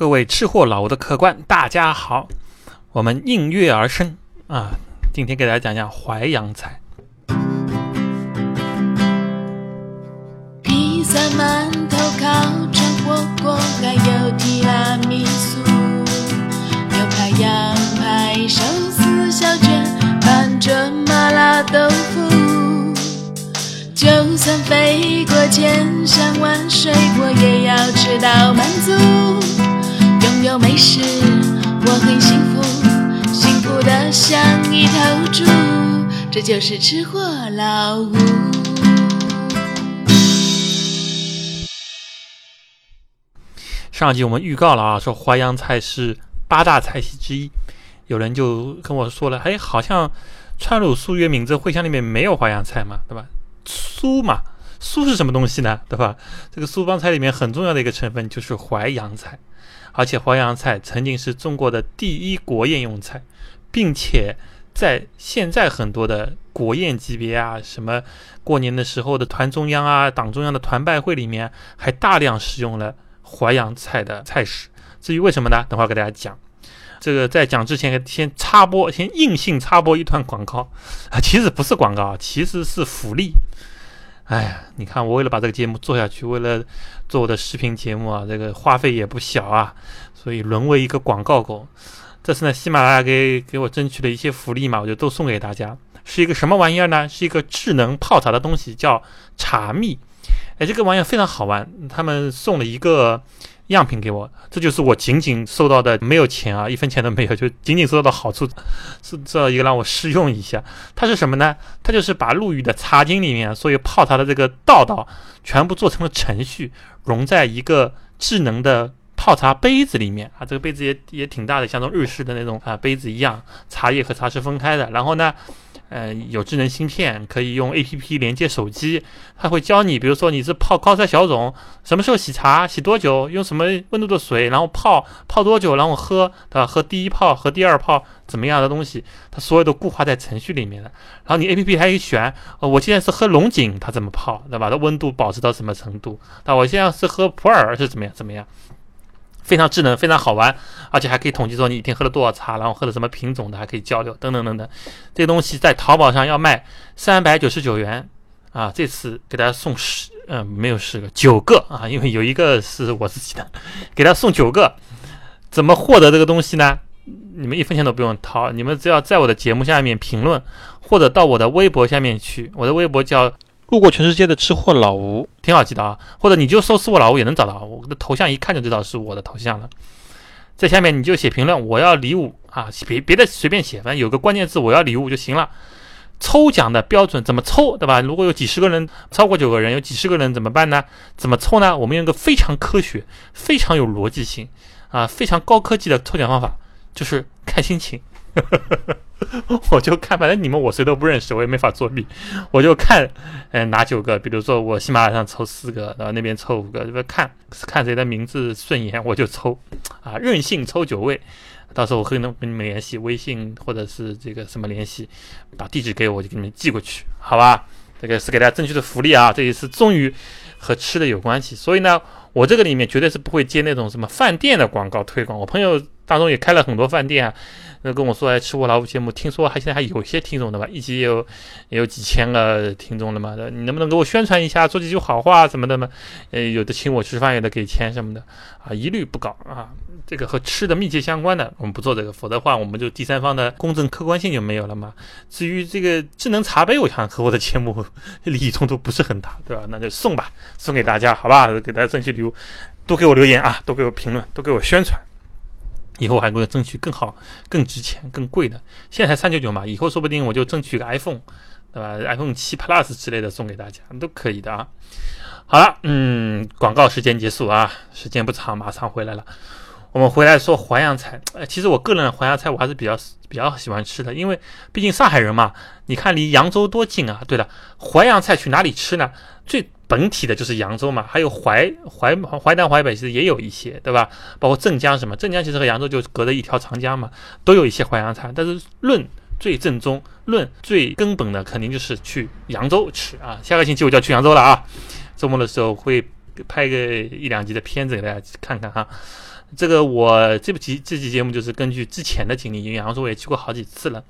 各位吃货老吴的客官，大家好，我们应运而生啊！今天给大家讲讲淮扬菜。披萨、馒头、烤肠、火锅，还有提拉米苏，牛排、羊排、寿司、小卷、反正麻辣豆腐。就算飞过千山万水，我也要吃到满足。有美食，我很幸福，幸福的像一头猪。这就是吃货老吴。上集我们预告了啊，说淮扬菜是八大菜系之一，有人就跟我说了，哎，好像川鲁苏粤闽浙徽湘里面没有淮扬菜嘛，对吧？苏嘛，苏是什么东西呢？对吧？这个苏帮菜里面很重要的一个成分就是淮扬菜，而且淮扬菜曾经是中国的第一国宴用菜，并且在现在很多的国宴级别啊，什么过年的时候的团中央啊、党中央的团拜会里面，还大量使用了淮扬菜的菜式。至于为什么呢？等会儿给大家讲。这个在讲之前，先插播，先硬性插播一段广告啊，其实不是广告，其实是福利。哎呀，你看我为了把这个节目做下去，为了做我的视频节目啊，这个花费也不小啊，所以沦为一个广告狗。这次呢，喜马拉雅给给我争取了一些福利嘛，我就都送给大家。是一个什么玩意儿呢？是一个智能泡茶的东西，叫茶蜜。哎，这个玩意儿非常好玩，他们送了一个。样品给我，这就是我仅仅收到的，没有钱啊，一分钱都没有，就仅仅收到的好处，是这一个让我试用一下。它是什么呢？它就是把陆羽的茶经里面所有泡茶的这个道道，全部做成了程序，融在一个智能的泡茶杯子里面啊。这个杯子也也挺大的，像那种日式的那种啊杯子一样，茶叶和茶是分开的。然后呢？呃，有智能芯片，可以用 A P P 连接手机，它会教你，比如说你是泡高山小种，什么时候洗茶，洗多久，用什么温度的水，然后泡泡多久，然后喝，对吧？喝第一泡和第二泡怎么样的东西，它所有都固化在程序里面的。然后你 A P P 还可以选，呃，我现在是喝龙井，它怎么泡，对吧？它温度保持到什么程度？那我现在是喝普洱是怎么样？怎么样？非常智能，非常好玩，而且还可以统计说你一天喝了多少茶，然后喝的什么品种的，还可以交流等等等等。这东西在淘宝上要卖三百九十九元啊，这次给大家送十，嗯，没有十个，九个啊，因为有一个是我自己的，给大家送九个。怎么获得这个东西呢？你们一分钱都不用掏，你们只要在我的节目下面评论，或者到我的微博下面去，我的微博叫。路过全世界的吃货老吴，挺好记的啊。或者你就搜“吃货老吴”也能找到，我的头像一看就知道是我的头像了。在下面你就写评论，我要礼物啊，别别的随便写，反正有个关键字我要礼物就行了。抽奖的标准怎么抽，对吧？如果有几十个人，超过九个人，有几十个人怎么办呢？怎么抽呢？我们用一个非常科学、非常有逻辑性啊、非常高科技的抽奖方法，就是看心情。我就看，反正你们我谁都不认识，我也没法作弊。我就看，嗯，哪九个？比如说我喜马拉雅上抽四个，然后那边抽五个，这边看看谁的名字顺眼，我就抽。啊，任性抽九位，到时候我会能跟你们联系，微信或者是这个什么联系，把地址给我，就给你们寄过去，好吧？这个是给大家争取的福利啊！这一次终于和吃的有关系，所以呢，我这个里面绝对是不会接那种什么饭店的广告推广。我朋友当中也开了很多饭店啊。那跟我说，哎，吃货老五节目，听说还现在还有些听众的吧？一集也有也有几千个听众了嘛？你能不能给我宣传一下，说几句好话什么的嘛？呃，有的请我吃饭，有的给钱什么的啊，一律不搞啊。这个和吃的密切相关的，我们不做这个，否则的话，我们就第三方的公正客观性就没有了嘛。至于这个智能茶杯，我想和我的节目利益冲突不是很大，对吧？那就送吧，送给大家，好吧？给大家争取礼物，多给我留言啊，多给我评论，多给我宣传。以后还会争取更好、更值钱、更贵的。现在才三九九嘛，以后说不定我就争取个 iPhone，对吧？iPhone 七 Plus 之类的送给大家都可以的啊。好了，嗯，广告时间结束啊，时间不长，马上回来了。我们回来说淮扬菜，呃，其实我个人淮扬菜我还是比较比较喜欢吃的，因为毕竟上海人嘛，你看离扬州多近啊。对了，淮扬菜去哪里吃呢？最本体的就是扬州嘛，还有淮淮淮南淮北其实也有一些，对吧？包括镇江什么，镇江其实和扬州就隔着一条长江嘛，都有一些淮扬菜。但是论最正宗、论最根本的，肯定就是去扬州吃啊。下个星期我就要去扬州了啊，周末的时候会拍个一两集的片子给大家看看哈。这个我这部集这期节目就是根据之前的经历，因为扬州我也去过好几次了。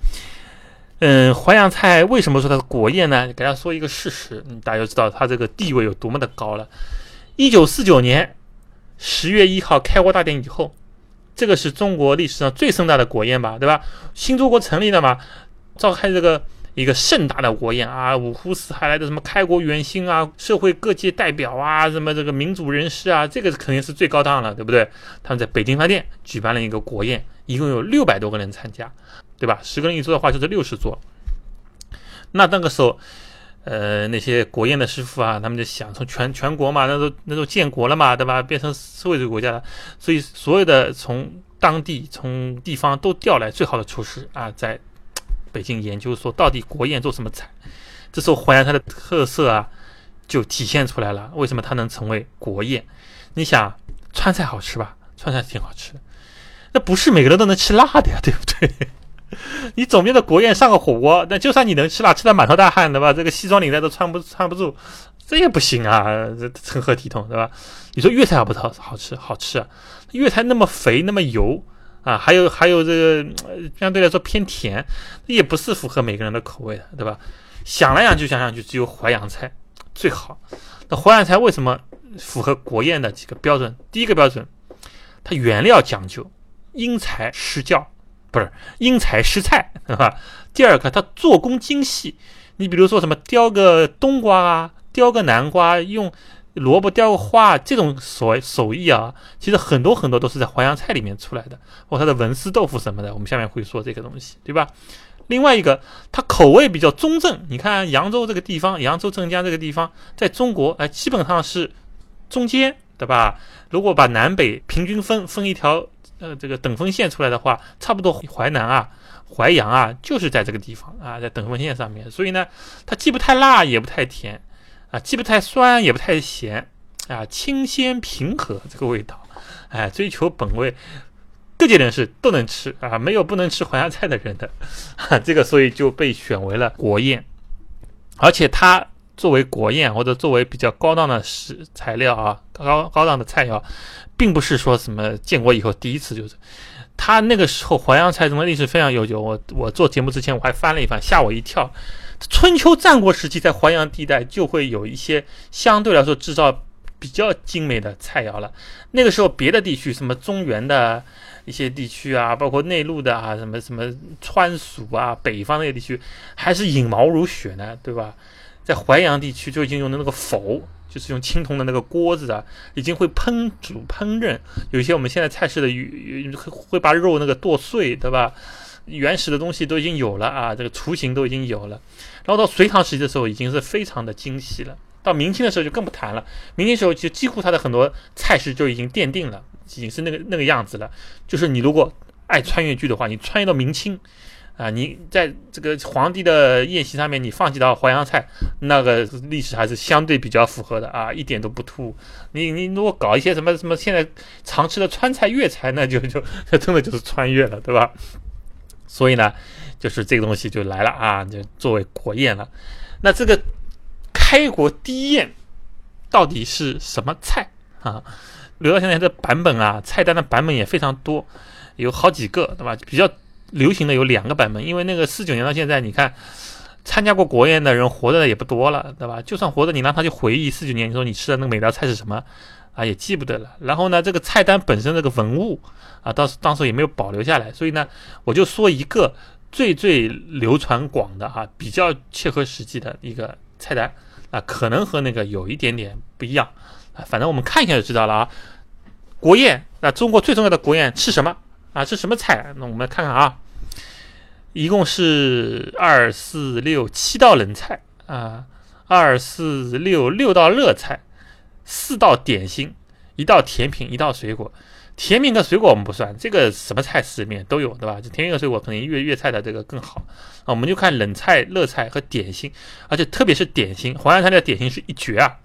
嗯，淮扬菜为什么说它是国宴呢？给大家说一个事实，大家就知道它这个地位有多么的高了。一九四九年十月一号开国大典以后，这个是中国历史上最盛大的国宴吧，对吧？新中国成立了嘛，召开这个一个盛大的国宴啊，五湖四海来的什么开国元勋啊，社会各界代表啊，什么这个民主人士啊，这个肯定是最高档了，对不对？他们在北京饭店举办了一个国宴，一共有六百多个人参加。对吧？十个人一桌的话就是六十桌。那那个时候，呃，那些国宴的师傅啊，他们就想从全全国嘛，那都那都建国了嘛，对吧？变成社会主义国家了，所以所有的从当地从地方都调来最好的厨师啊，在北京研究说到底国宴做什么菜。这时候淮扬菜的特色啊就体现出来了。为什么它能成为国宴？你想川菜好吃吧？川菜挺好吃，那不是每个人都能吃辣的呀，对不对？你总编的国宴上个火锅，那就算你能吃辣，吃的满头大汗，对吧？这个西装领带都穿不穿不住，这也不行啊，这成何体统，对吧？你说粤菜好不好？好吃，好吃！粤菜那么肥，那么油啊，还有还有这个相对来说偏甜，也不是符合每个人的口味的，对吧？想来想去，想想去，只有淮扬菜最好。那淮扬菜为什么符合国宴的几个标准？第一个标准，它原料讲究，因材施教。不是因材施菜，是吧？第二个，它做工精细。你比如说什么雕个冬瓜啊，雕个南瓜，用萝卜雕个花，这种手手艺啊，其实很多很多都是在淮扬菜里面出来的，或它的文思豆腐什么的。我们下面会说这个东西，对吧？另外一个，它口味比较中正。你看扬州这个地方，扬州镇江这个地方，在中国哎，基本上是中间，对吧？如果把南北平均分分一条。呃，这个等分线出来的话，差不多淮南啊、淮扬啊，就是在这个地方啊，在等分线上面。所以呢，它既不太辣，也不太甜，啊，既不太酸，也不太咸，啊，清鲜平和这个味道，哎，追求本味，各界人士都能吃啊，没有不能吃淮扬菜的人的，这个所以就被选为了国宴，而且它作为国宴或者作为比较高档的食材料啊，高高档的菜肴。并不是说什么建国以后第一次就是，他那个时候淮扬菜中的历史非常悠久。我我做节目之前我还翻了一翻，吓我一跳。春秋战国时期在淮扬地带就会有一些相对来说制造比较精美的菜肴了。那个时候别的地区什么中原的一些地区啊，包括内陆的啊，什么什么川蜀啊，北方那些地区还是引毛如雪呢，对吧？在淮扬地区就已经用的那个否。就是用青铜的那个锅子啊，已经会烹煮烹饪。有一些我们现在菜式的会会把肉那个剁碎，对吧？原始的东西都已经有了啊，这个雏形都已经有了。然后到隋唐时期的时候，已经是非常的精细了。到明清的时候就更不谈了。明清时候就几乎它的很多菜式就已经奠定了，已经是那个那个样子了。就是你如果爱穿越剧的话，你穿越到明清。啊，你在这个皇帝的宴席上面，你放几道淮扬菜，那个历史还是相对比较符合的啊，一点都不突兀。你你如果搞一些什么什么现在常吃的川菜、粤菜，那就就那真的就是穿 越了，对吧？所以呢，就是这个东西就来了啊，就作为国宴了。那这个开国第一宴到底是什么菜啊？留到现在的版本啊，菜单的版本也非常多，有好几个，对吧？比较。流行的有两个版本，因为那个四九年到现在，你看参加过国宴的人活着的也不多了，对吧？就算活着，你让他去回忆四九年，你说你吃的那个每道菜是什么啊，也记不得了。然后呢，这个菜单本身这个文物啊，当时当时也没有保留下来，所以呢，我就说一个最最流传广的哈，比较切合实际的一个菜单啊，可能和那个有一点点不一样啊，反正我们看一下就知道了啊。国宴，那中国最重要的国宴吃什么？啊，吃什么菜？那我们来看看啊，一共是二四六七道冷菜啊，二四六六道热菜，四道点心，一道甜品，一道水果。甜品和水果我们不算，这个什么菜式里面都有，对吧？这甜品和水果可能粤粤菜的这个更好啊。我们就看冷菜、热菜和点心，而且特别是点心，淮扬菜的点心是一绝啊。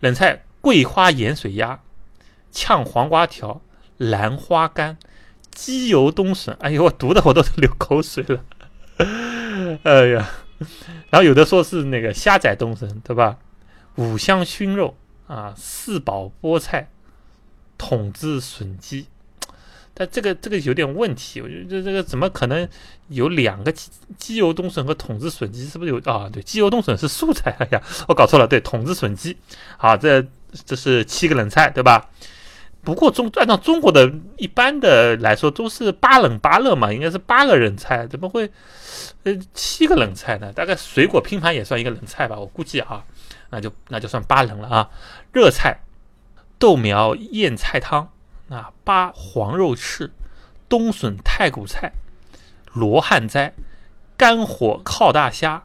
冷菜桂花盐水鸭、炝黄瓜条、兰花干。鸡油冬笋，哎呦，我读的我都流口水了，哎呀，然后有的说是那个虾仔冬笋，对吧？五香熏肉啊，四宝菠菜，筒子笋鸡但这个这个有点问题，我觉得这这个怎么可能有两个鸡鸡油冬笋和筒子笋鸡？是不是有啊？对，鸡油冬笋是素菜，哎呀，我搞错了，对，筒子笋鸡。好，这这是七个冷菜，对吧？不过中按照中国的一般的来说，都是八冷八热嘛，应该是八个冷菜，怎么会呃七个冷菜呢？大概水果拼盘也算一个冷菜吧，我估计啊，那就那就算八冷了啊。热菜豆苗燕菜汤啊，八黄肉翅、冬笋太骨菜、罗汉斋、干火靠大虾、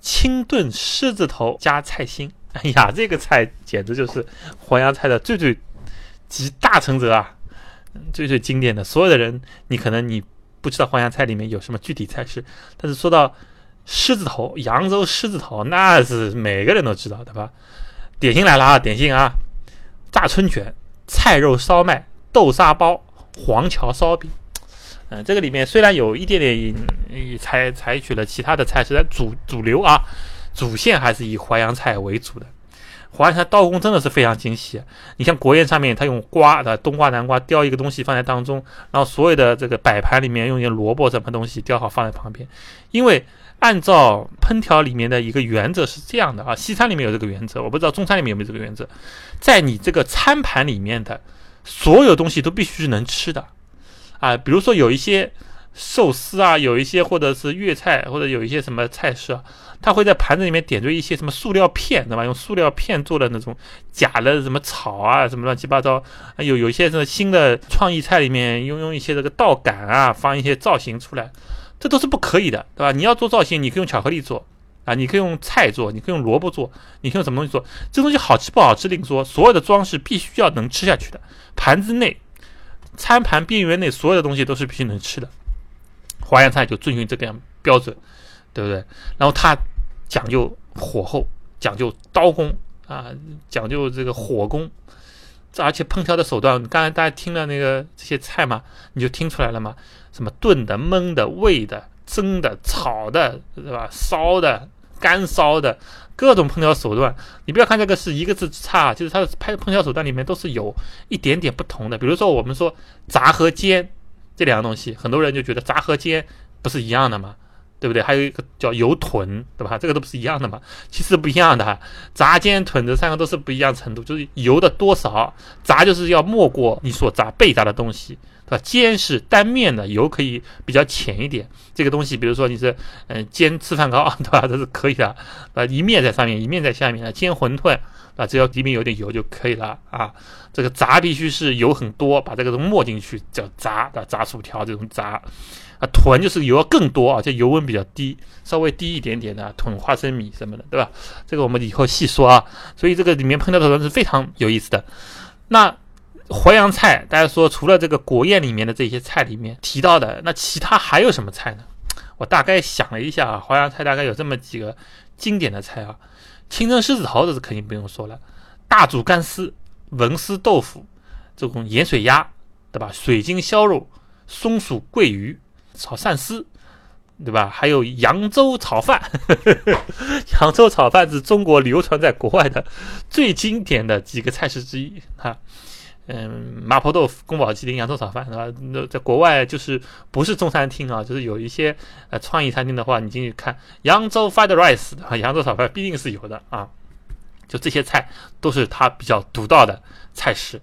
清炖狮子头加菜心。哎呀，这个菜简直就是淮扬菜的最最。集大成者啊，最最经典的，所有的人，你可能你不知道淮扬菜里面有什么具体菜式，但是说到狮子头，扬州狮子头，那是每个人都知道，对吧？点心来了啊，点心啊，炸春卷、菜肉烧麦、豆沙包、黄桥烧饼。嗯，这个里面虽然有一点点采采取了其他的菜式，但主主流啊，主线还是以淮扬菜为主的。淮扬菜刀工真的是非常精细，你像国宴上面，他用瓜的冬瓜、南瓜雕一个东西放在当中，然后所有的这个摆盘里面用一些萝卜什么东西雕好放在旁边。因为按照烹调里面的一个原则是这样的啊，西餐里面有这个原则，我不知道中餐里面有没有这个原则，在你这个餐盘里面的所有东西都必须是能吃的啊，比如说有一些。寿司啊，有一些或者是粤菜，或者有一些什么菜式啊，他会在盘子里面点缀一些什么塑料片，对吧？用塑料片做的那种假的什么草啊，什么乱七八糟。有有一些什么新的创意菜里面用用一些这个道杆啊，放一些造型出来，这都是不可以的，对吧？你要做造型，你可以用巧克力做啊，你可以用菜做，你可以用萝卜做，你可以用什么东西做？这东西好吃不好吃另说，所有的装饰必须要能吃下去的。盘子内、餐盘边缘内所有的东西都是必须能吃的。淮扬菜就遵循这个样标准，对不对？然后它讲究火候，讲究刀工啊，讲究这个火功，而且烹调的手段，刚才大家听了那个这些菜嘛，你就听出来了嘛？什么炖的、焖的、煨的、蒸的、炒的，对吧？烧的、干烧的，各种烹调手段。你不要看这个是一个字之差，就是它的拍烹调手段里面都是有一点点不同的。比如说我们说炸和煎。这两样东西，很多人就觉得炸和煎不是一样的吗？对不对？还有一个叫油豚，对吧？这个都不是一样的嘛？其实不一样的，炸、煎、豚这三个都是不一样程度，就是油的多少。炸就是要没过你所炸被炸的东西，对吧？煎是单面的，油可以比较浅一点。这个东西，比如说你是嗯煎吃饭糕，对吧？这是可以的，呃，一面在上面，一面在下面。煎馄饨。啊，只要里面有点油就可以了啊。这个炸必须是油很多，把这个都没进去叫炸啊。炸薯条这种炸啊，囤就是油要更多啊，就油温比较低，稍微低一点点的囤花生米什么的，对吧？这个我们以后细说啊。所以这个里面烹调手段是非常有意思的。那淮扬菜，大家说除了这个国宴里面的这些菜里面提到的，那其他还有什么菜呢？我大概想了一下啊，淮扬菜大概有这么几个经典的菜啊。清蒸狮子头这是肯定不用说了，大煮干丝、文思豆腐、这种盐水鸭，对吧？水晶烧肉、松鼠桂鱼、炒鳝丝，对吧？还有扬州炒饭，扬州炒饭是中国流传在国外的最经典的几个菜式之一啊。嗯，麻婆豆腐、宫保鸡丁、扬州炒饭，是吧？那在国外就是不是中餐厅啊，就是有一些呃创意餐厅的话，你进去看扬州 fried rice 啊，扬州炒饭必定是有的啊。就这些菜都是它比较独到的菜式。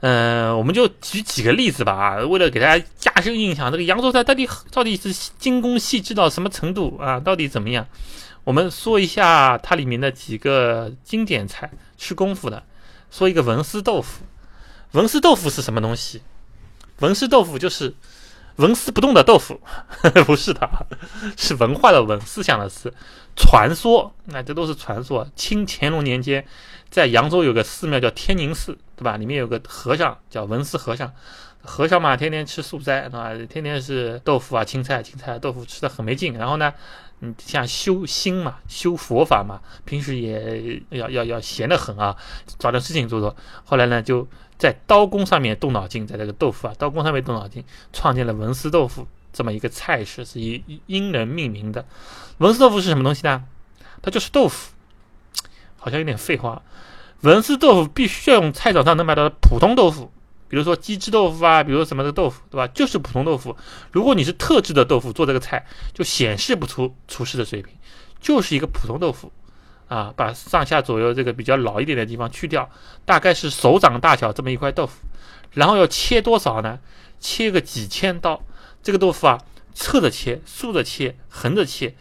嗯，我们就举几个例子吧啊，为了给大家加深印象，这个扬州菜到底到底是精工细致到什么程度啊？到底怎么样？我们说一下它里面的几个经典菜，吃功夫的。说一个文思豆腐。文思豆腐是什么东西？文思豆腐就是纹丝不动的豆腐，不是的，是文化的文，思想的思。传说，那这都是传说。清乾隆年间，在扬州有个寺庙叫天宁寺，对吧？里面有个和尚叫文思和尚。和尚嘛，天天吃素斋，对吧？天天是豆腐啊、青菜、青菜、豆腐，吃的很没劲。然后呢，嗯，像修心嘛，修佛法嘛，平时也要要要闲得很啊，找点事情做做。后来呢，就。在刀工上面动脑筋，在这个豆腐啊，刀工上面动脑筋，创建了文思豆腐这么一个菜式，是以英人命名的。文思豆腐是什么东西呢？它就是豆腐，好像有点废话。文思豆腐必须要用菜场上能买到的普通豆腐，比比如说鸡汁豆腐啊，比如说什么的豆腐，对吧？就是普通豆腐。如果你是特制的豆腐做这个菜，就显示不出厨师的水平，就是一个普通豆腐。啊，把上下左右这个比较老一点的地方去掉，大概是手掌大小这么一块豆腐，然后要切多少呢？切个几千刀。这个豆腐啊，侧着切，竖着切，横着切。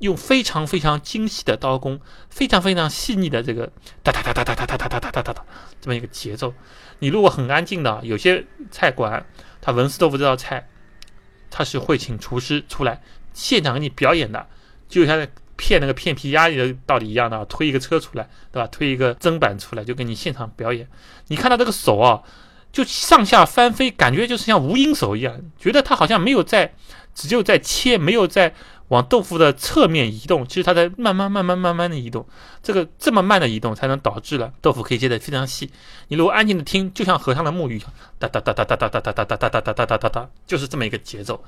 用非常非常精细的刀工，非常非常细腻的这个哒哒哒哒哒哒哒哒哒哒哒哒哒这么一个节奏。你如果很安静的，有些菜馆，他文思豆腐这道菜，他是会请厨师出来现场给你表演的，就像骗那个片皮鸭的道理一样的，推一个车出来，对吧？推一个砧板出来，就给你现场表演。你看到这个手啊，就上下翻飞，感觉就是像无影手一样，觉得他好像没有在，只有在切，没有在。往豆腐的侧面移动，其实他在慢慢、慢慢、慢慢的移动。这个这么慢的移动，才能导致了豆腐可以切得非常细。你如果安静的听，就像和尚的沐浴，哒哒哒哒哒哒哒哒哒哒哒哒哒哒哒哒，就是这么一个节奏。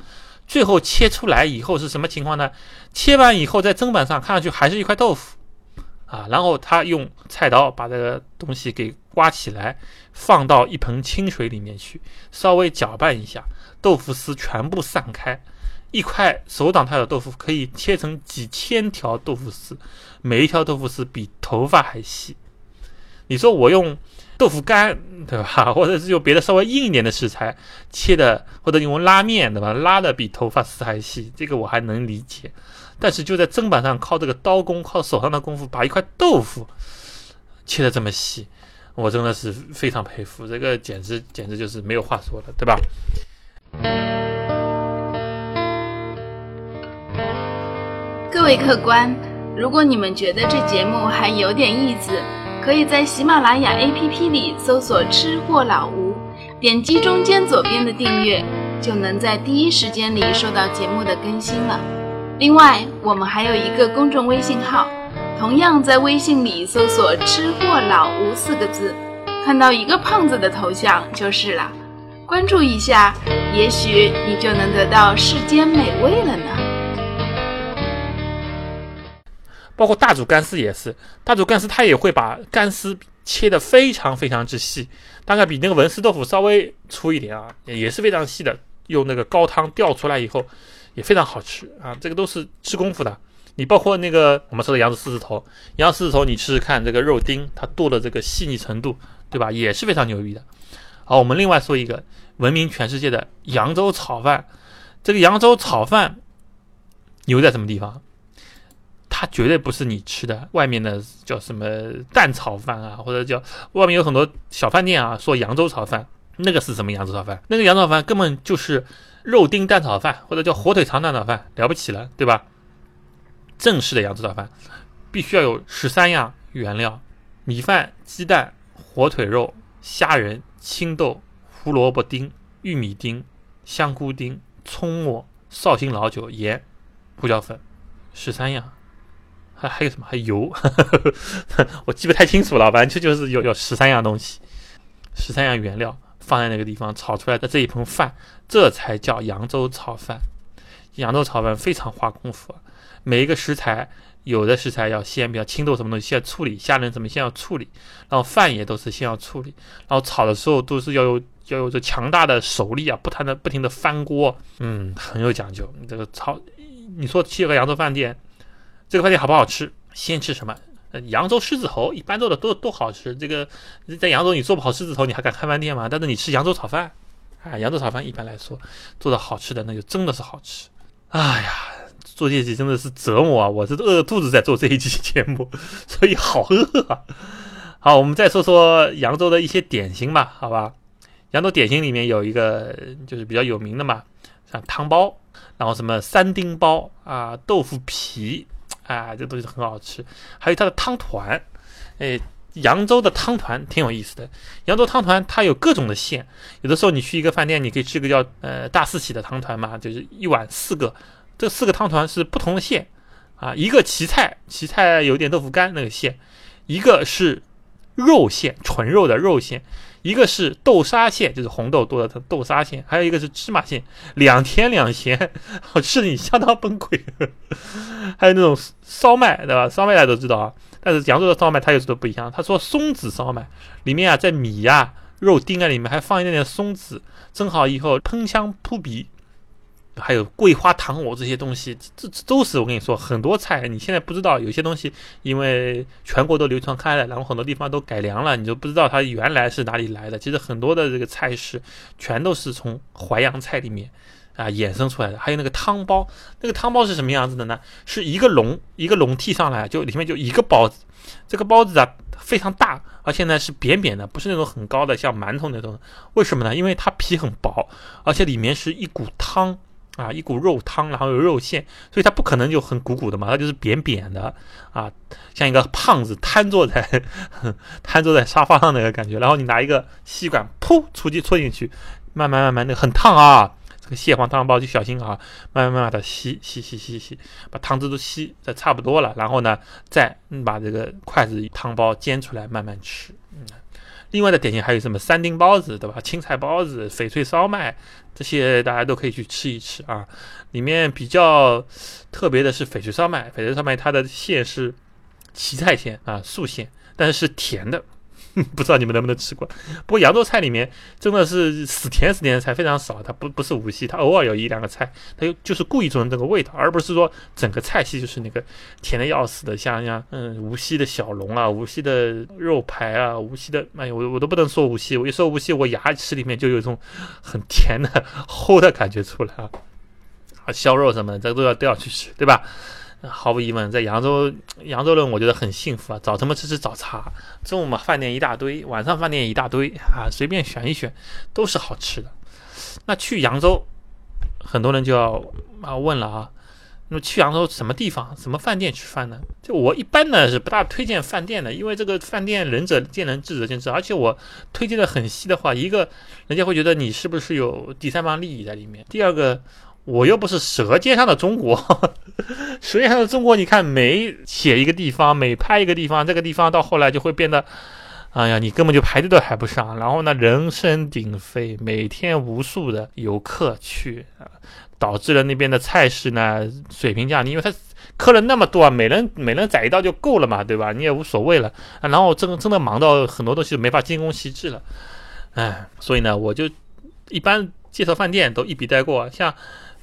最后切出来以后是什么情况呢？切完以后在砧板上看上去还是一块豆腐啊，然后他用菜刀把这个东西给刮起来，放到一盆清水里面去，稍微搅拌一下，豆腐丝全部散开。一块手掌大的豆腐可以切成几千条豆腐丝，每一条豆腐丝比头发还细。你说我用豆腐干，对吧？或者是用别的稍微硬一点的食材切的，或者用拉面，对吧？拉的比头发丝还细，这个我还能理解。但是就在砧板上靠这个刀工，靠手上的功夫，把一块豆腐切的这么细，我真的是非常佩服。这个简直简直就是没有话说了，对吧？各位客官，如果你们觉得这节目还有点意思，可以在喜马拉雅 APP 里搜索“吃货老吴”，点击中间左边的订阅，就能在第一时间里收到节目的更新了。另外，我们还有一个公众微信号，同样在微信里搜索“吃货老吴”四个字，看到一个胖子的头像就是了，关注一下，也许你就能得到世间美味了呢。包括大煮干丝也是，大煮干丝它也会把干丝切得非常非常之细，大概比那个文思豆腐稍微粗一点啊，也是非常细的。用那个高汤吊出来以后，也非常好吃啊。这个都是吃功夫的。你包括那个我们说的扬州狮子头，扬州狮子头你试试看这个肉丁，它剁的这个细腻程度，对吧？也是非常牛逼的。好，我们另外说一个闻名全世界的扬州炒饭，这个扬州炒饭牛在什么地方？它绝对不是你吃的外面的叫什么蛋炒饭啊，或者叫外面有很多小饭店啊说扬州炒饭，那个是什么扬州炒饭？那个扬州炒饭根本就是肉丁蛋炒饭，或者叫火腿肠蛋炒饭，了不起了，对吧？正式的扬州炒饭必须要有十三样原料：米饭、鸡蛋、火腿肉、虾仁、青豆、胡萝卜丁、玉米丁、香菇丁、葱末、绍兴老酒、盐、胡椒粉，十三样。还还有什么？还有油，我记不太清楚了。反正就就是有有十三样东西，十三样原料放在那个地方炒出来的这一盆饭，这才叫扬州炒饭。扬州炒饭非常花功夫，每一个食材，有的食材要先，比如青豆什么东西先处理，虾仁什么先要处理，然后饭也都是先要处理，然后炒的时候都是要有要有着强大的手力啊，不停的不停的翻锅，嗯，很有讲究。你这个炒，你说去个扬州饭店。这个饭店好不好吃？先吃什么？呃扬州狮子头一般做的都都好吃。这个在扬州你做不好狮子头，你还敢开饭店吗？但是你吃扬州炒饭，啊，扬州炒饭一般来说做的好吃的那就真的是好吃。哎呀，做这期真的是折磨啊！我是饿着肚子在做这一期节目，所以好饿啊。好，我们再说说扬州的一些点心吧，好吧？扬州点心里面有一个就是比较有名的嘛，像汤包，然后什么三丁包啊，豆腐皮。啊，这东西很好吃，还有它的汤团，哎，扬州的汤团挺有意思的。扬州汤团它有各种的馅，有的时候你去一个饭店，你可以吃个叫呃大四喜的汤团嘛，就是一碗四个，这四个汤团是不同的馅啊，一个荠菜，荠菜有点豆腐干那个馅，一个是肉馅，纯肉的肉馅。一个是豆沙馅，就是红豆多的豆沙馅，还有一个是芝麻馅，两甜两咸，我吃的你相当崩溃。还有那种烧麦，对吧？烧麦大家都知道啊，但是扬州的烧麦它有时候不一样。他说松子烧麦里面啊，在米呀、肉丁啊里面，还放一点点松子，蒸好以后喷香扑鼻。还有桂花糖藕这些东西，这这都是我跟你说，很多菜你现在不知道，有些东西因为全国都流传开了，然后很多地方都改良了，你就不知道它原来是哪里来的。其实很多的这个菜式全都是从淮扬菜里面啊衍生出来的。还有那个汤包，那个汤包是什么样子的呢？是一个笼一个笼屉上来，就里面就一个包子，这个包子啊非常大，而且呢是扁扁的，不是那种很高的像馒头那种。为什么呢？因为它皮很薄，而且里面是一股汤。啊，一股肉汤，然后有肉馅，所以它不可能就很鼓鼓的嘛，它就是扁扁的啊，像一个胖子瘫坐在 瘫坐在沙发上那个感觉。然后你拿一个吸管，噗，出去戳进去，慢慢慢慢的很烫啊。这个蟹黄汤包就小心啊，慢慢慢慢的吸吸吸吸吸，把汤汁都吸的差不多了，然后呢，再把这个筷子汤包煎出来慢慢吃。嗯。另外的点心还有什么三丁包子，对吧？青菜包子、翡翠烧麦，这些大家都可以去吃一吃啊。里面比较特别的是翡翠烧麦，翡翠烧麦它的馅是荠菜馅啊，素馅，但是是甜的。不知道你们能不能吃过？不过扬州菜里面真的是死甜死甜的菜非常少，它不不是无锡，它偶尔有一两个菜，它就就是故意做成这个味道，而不是说整个菜系就是那个甜的要死的，像像嗯无锡的小龙啊，无锡的肉排啊，无锡的哎我我都不能说无锡，我一说无锡，我牙齿里面就有一种很甜的 齁的感觉出来啊，啊烧肉什么的，这都要都要去吃，对吧？毫无疑问，在扬州，扬州人我觉得很幸福啊。早他妈吃吃早茶，中午嘛饭店一大堆，晚上饭店一大堆啊，随便选一选都是好吃的。那去扬州，很多人就要啊问了啊，那么去扬州什么地方、什么饭店吃饭呢？就我一般呢是不大推荐饭店的，因为这个饭店仁者见仁，智者见智，而且我推荐的很细的话，一个人家会觉得你是不是有第三方利益在里面，第二个。我又不是《舌尖上的中国》，《舌尖上的中国》，你看每写一个地方，每拍一个地方，这个地方到后来就会变得，哎呀，你根本就排队都排不上。然后呢，人声鼎沸，每天无数的游客去，导致了那边的菜式呢水平降低，因为他客人那么多啊，每人每人宰一道就够了嘛，对吧？你也无所谓了。然后真真的忙到很多东西没法精工细致了，哎，所以呢，我就一般介绍饭店都一笔带过，像。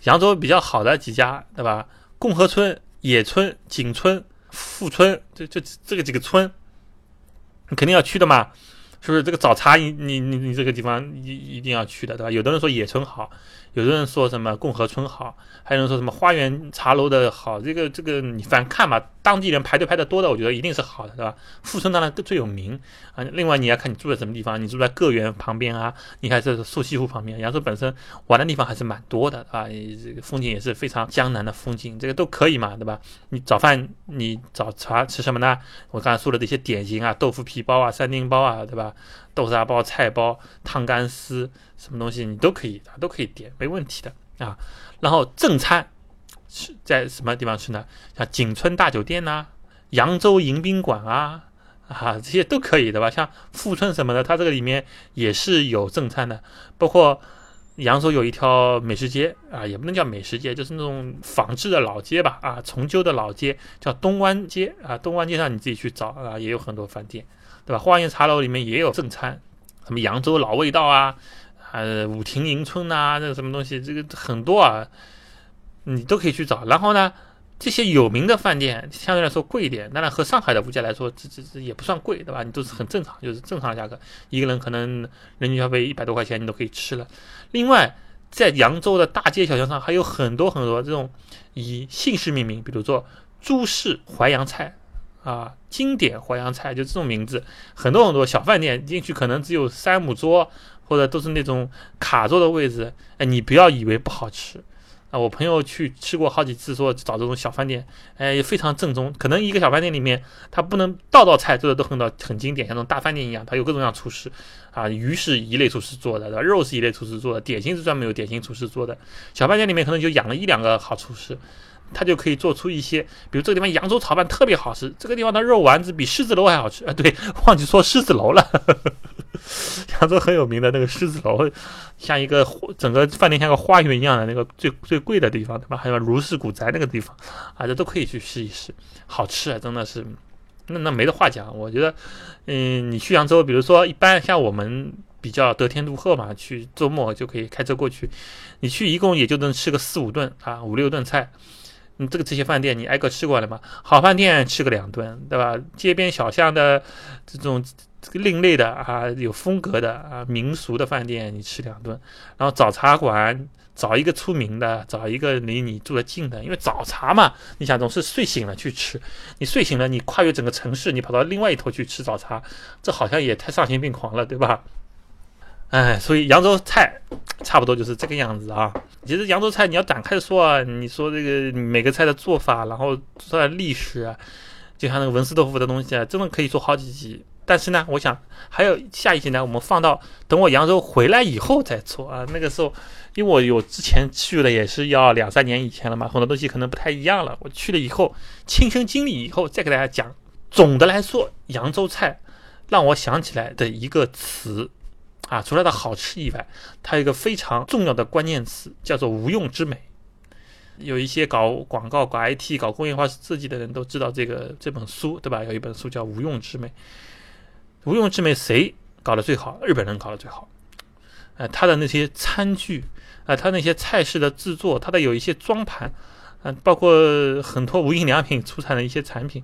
扬州比较好的几家，对吧？共和村、野村、景村、富村，这这这个几个村，你肯定要去的嘛，是不是？这个早茶，你你你你这个地方一一定要去的，对吧？有的人说野村好。有的人说什么共和村好，还有人说什么花园茶楼的好，这个这个你反正看嘛，当地人排队排的多的，我觉得一定是好的，对吧？富春当然最有名啊。另外你要看你住在什么地方，你住在个园旁边啊，你还是瘦西湖旁边，扬州本身玩的地方还是蛮多的啊，这个风景也是非常江南的风景，这个都可以嘛，对吧？你早饭你早茶吃什么呢？我刚才说的这些点心啊，豆腐皮包啊，三丁包啊，对吧？豆沙包、菜包、汤干丝，什么东西你都可以，啊都可以点，没问题的啊。然后正餐是在什么地方吃呢？像景村大酒店呐、扬州迎宾馆啊，啊这些都可以的吧？像富春什么的，它这个里面也是有正餐的。包括扬州有一条美食街啊，也不能叫美食街，就是那种仿制的老街吧？啊，重修的老街叫东湾街啊，东湾街上你自己去找啊，也有很多饭店。对吧？花园茶楼里面也有正餐，什么扬州老味道啊，呃，武亭迎春呐，这个什么东西，这个很多啊，你都可以去找。然后呢，这些有名的饭店相对来说贵一点，当然和上海的物价来说，这这这也不算贵，对吧？你都是很正常，就是正常的价格，一个人可能人均消费一百多块钱，你都可以吃了。另外，在扬州的大街小巷上还有很多很多这种以姓氏命名，比如说朱氏淮扬菜。啊，经典淮扬菜就这种名字，很多很多小饭店进去可能只有三五桌，或者都是那种卡座的位置。哎，你不要以为不好吃啊！我朋友去吃过好几次，说找这种小饭店，哎，非常正宗。可能一个小饭店里面，它不能道道菜做的都很到很经典，像那种大饭店一样，它有各种各样厨师啊，鱼是一类厨师做的，肉是一类厨师做的，点心是专门有点心厨师做的。小饭店里面可能就养了一两个好厨师。他就可以做出一些，比如这个地方扬州炒饭特别好吃，这个地方的肉丸子比狮子楼还好吃啊！对，忘记说狮子楼了，扬州很有名的那个狮子楼，像一个整个饭店像个花园一样的那个最最贵的地方，对吧？还有如是古宅那个地方，啊，这都可以去试一试，好吃啊，真的是，那那没得话讲。我觉得，嗯，你去扬州，比如说一般像我们比较得天独厚嘛，去周末就可以开车过去，你去一共也就能吃个四五顿啊，五六顿菜。你这个这些饭店你挨个吃过了吗？好饭店吃个两顿，对吧？街边小巷的这种另类的啊，有风格的啊，民俗的饭店你吃两顿，然后早茶馆找一个出名的，找一个离你住的近的，因为早茶嘛，你想总是睡醒了去吃，你睡醒了你跨越整个城市，你跑到另外一头去吃早茶，这好像也太丧心病狂了，对吧？哎，所以扬州菜差不多就是这个样子啊。其实扬州菜你要展开说啊，你说这个每个菜的做法，然后它的历史，就像那个文思豆腐的东西啊，真的可以做好几集。但是呢，我想还有下一集呢，我们放到等我扬州回来以后再做啊。那个时候，因为我有之前去了，也是要两三年以前了嘛，很多东西可能不太一样了。我去了以后，亲身经历以后再给大家讲。总的来说，扬州菜让我想起来的一个词。啊，除了它好吃以外，它有一个非常重要的关键词，叫做无用之美。有一些搞广告、搞 IT、搞工业化设计的人都知道这个这本书，对吧？有一本书叫《无用之美》。无用之美谁搞得最好？日本人搞得最好。呃，他的那些餐具，啊，他那些菜式的制作，他的有一些装盘，嗯，包括很多无印良品出产的一些产品，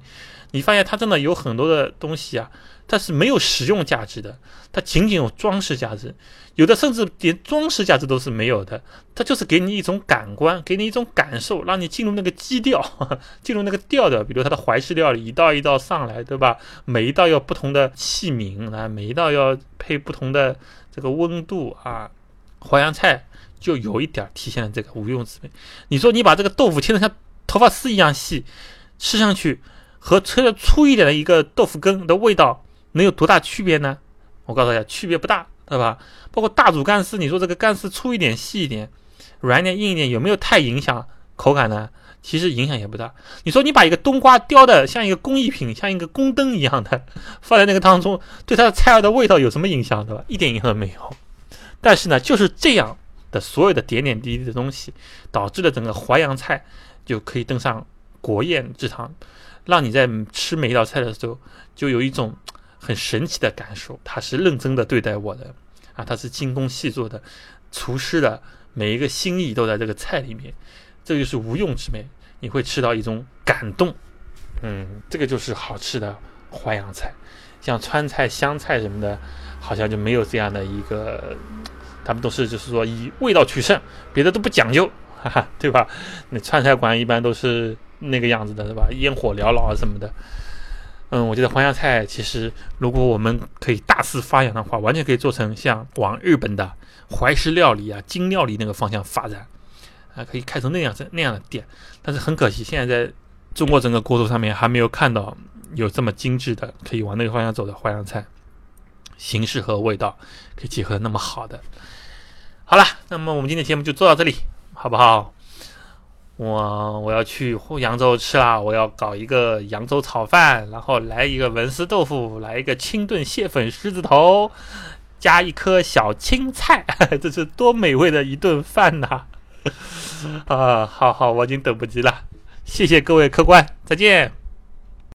你发现它真的有很多的东西啊。它是没有实用价值的，它仅仅有装饰价值，有的甚至连装饰价值都是没有的。它就是给你一种感官，给你一种感受，让你进入那个基调，进入那个调调。比如它的怀石料理，一道一道上来，对吧？每一道要不同的器皿啊，每一道要配不同的这个温度啊。淮扬菜就有一点体现了这个无用之美。你说你把这个豆腐切的像头发丝一样细，吃上去和切的粗一点的一个豆腐根的味道。能有多大区别呢？我告诉大家，区别不大，对吧？包括大煮干丝，你说这个干丝粗一点、细一点、软一点、硬一点，有没有太影响口感呢？其实影响也不大。你说你把一个冬瓜雕的像一个工艺品，像一个宫灯一样的 放在那个当中，对它的菜肴的味道有什么影响，对吧？一点影响都没有。但是呢，就是这样的所有的点点滴滴的东西，导致了整个淮扬菜就可以登上国宴之堂，让你在吃每一道菜的时候就有一种。很神奇的感受，他是认真的对待我的，啊，他是精工细作的，厨师的每一个心意都在这个菜里面，这就是无用之美，你会吃到一种感动，嗯，这个就是好吃的淮扬菜，像川菜、湘菜什么的，好像就没有这样的一个，他们都是就是说以味道取胜，别的都不讲究，哈哈，对吧？那川菜馆一般都是那个样子的，对吧？烟火缭绕啊什么的。嗯，我觉得淮扬菜其实，如果我们可以大肆发扬的话，完全可以做成像往日本的怀石料理啊、精料理那个方向发展，啊，可以开成那样子那样的店。但是很可惜，现在在中国整个国土上面还没有看到有这么精致的可以往那个方向走的淮扬菜，形式和味道可以结合的那么好的。好了，那么我们今天节目就做到这里，好不好？我我要去扬州吃啦！我要搞一个扬州炒饭，然后来一个文思豆腐，来一个清炖蟹粉狮子头，加一颗小青菜，这是多美味的一顿饭呐！啊，好好，我已经等不及了，谢谢各位客官，再见。